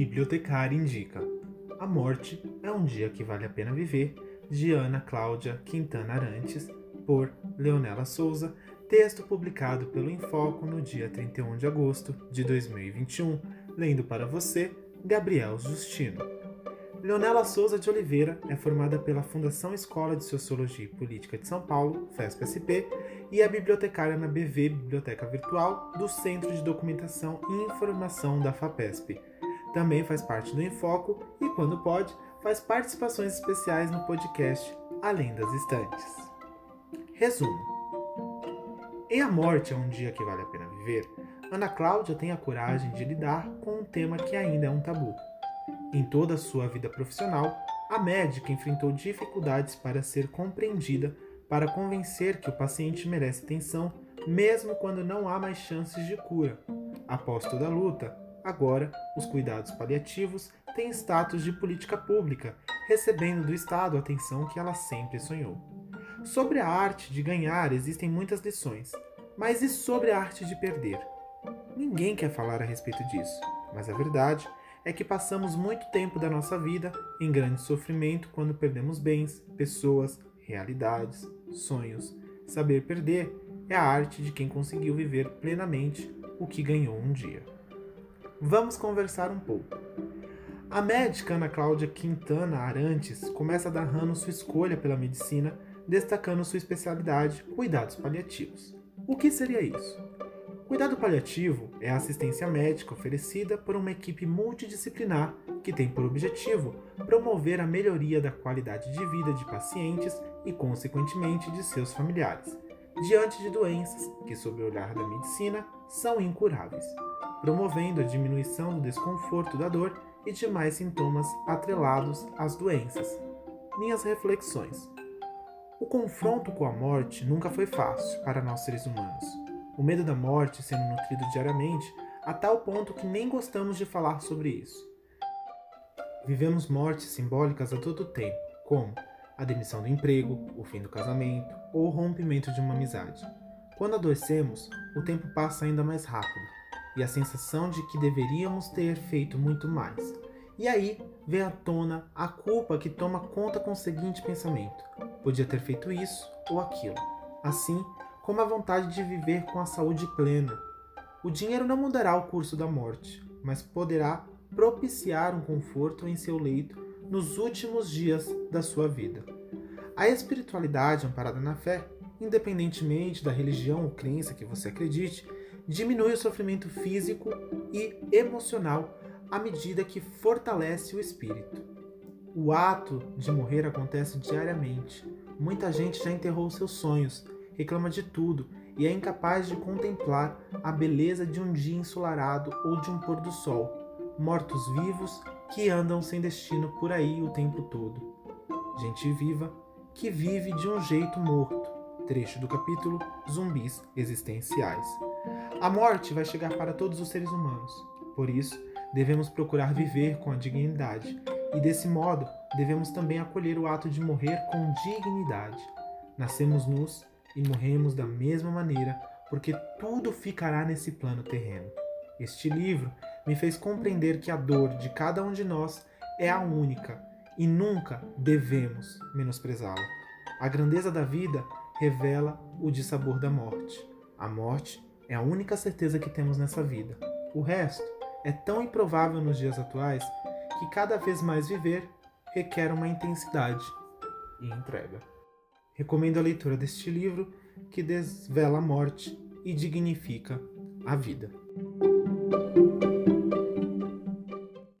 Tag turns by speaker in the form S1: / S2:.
S1: Bibliotecária indica A Morte é um Dia que Vale a Pena Viver, de Ana Cláudia Quintana Arantes, por Leonela Souza, texto publicado pelo Infoco no dia 31 de agosto de 2021, lendo para você, Gabriel Justino. Leonela Souza de Oliveira é formada pela Fundação Escola de Sociologia e Política de São Paulo, FESP-SP, e é bibliotecária na BV Biblioteca Virtual do Centro de Documentação e Informação da FAPESP. Também faz parte do Enfoco e, quando pode, faz participações especiais no podcast Além das Estantes. Resumo: Em A Morte é um Dia que Vale a Pena Viver, Ana Cláudia tem a coragem de lidar com um tema que ainda é um tabu em toda a sua vida profissional, a médica enfrentou dificuldades para ser compreendida, para convencer que o paciente merece atenção, mesmo quando não há mais chances de cura. Após toda a luta, agora os cuidados paliativos têm status de política pública, recebendo do Estado a atenção que ela sempre sonhou. Sobre a arte de ganhar existem muitas lições, mas e sobre a arte de perder? Ninguém quer falar a respeito disso, mas a verdade é que passamos muito tempo da nossa vida em grande sofrimento quando perdemos bens, pessoas, realidades, sonhos. Saber perder é a arte de quem conseguiu viver plenamente o que ganhou um dia. Vamos conversar um pouco. A médica Ana Cláudia Quintana Arantes começa narrando sua escolha pela medicina, destacando sua especialidade, cuidados paliativos. O que seria isso? Cuidado paliativo é a assistência médica oferecida por uma equipe multidisciplinar que tem por objetivo promover a melhoria da qualidade de vida de pacientes e, consequentemente, de seus familiares, diante de doenças que, sob o olhar da medicina, são incuráveis, promovendo a diminuição do desconforto da dor e demais sintomas atrelados às doenças. Minhas reflexões. O confronto com a morte nunca foi fácil para nós seres humanos o medo da morte sendo nutrido diariamente a tal ponto que nem gostamos de falar sobre isso. Vivemos mortes simbólicas a todo tempo, como a demissão do emprego, o fim do casamento ou o rompimento de uma amizade. Quando adoecemos, o tempo passa ainda mais rápido e a sensação de que deveríamos ter feito muito mais. E aí vem à tona a culpa que toma conta com o seguinte pensamento: podia ter feito isso ou aquilo. Assim, como a vontade de viver com a saúde plena. O dinheiro não mudará o curso da morte, mas poderá propiciar um conforto em seu leito nos últimos dias da sua vida. A espiritualidade amparada na fé, independentemente da religião ou crença que você acredite, diminui o sofrimento físico e emocional à medida que fortalece o espírito. O ato de morrer acontece diariamente. Muita gente já enterrou seus sonhos reclama de tudo e é incapaz de contemplar a beleza de um dia ensolarado ou de um pôr do sol. Mortos-vivos que andam sem destino por aí o tempo todo. Gente viva que vive de um jeito morto. Trecho do capítulo Zumbis Existenciais. A morte vai chegar para todos os seres humanos. Por isso, devemos procurar viver com a dignidade e, desse modo, devemos também acolher o ato de morrer com dignidade. Nascemos nus e morremos da mesma maneira, porque tudo ficará nesse plano terreno. Este livro me fez compreender que a dor de cada um de nós é a única e nunca devemos menosprezá-la. A grandeza da vida revela o dissabor da morte. A morte é a única certeza que temos nessa vida. O resto é tão improvável nos dias atuais que cada vez mais viver requer uma intensidade e entrega. Recomendo a leitura deste livro que desvela a morte e dignifica a vida.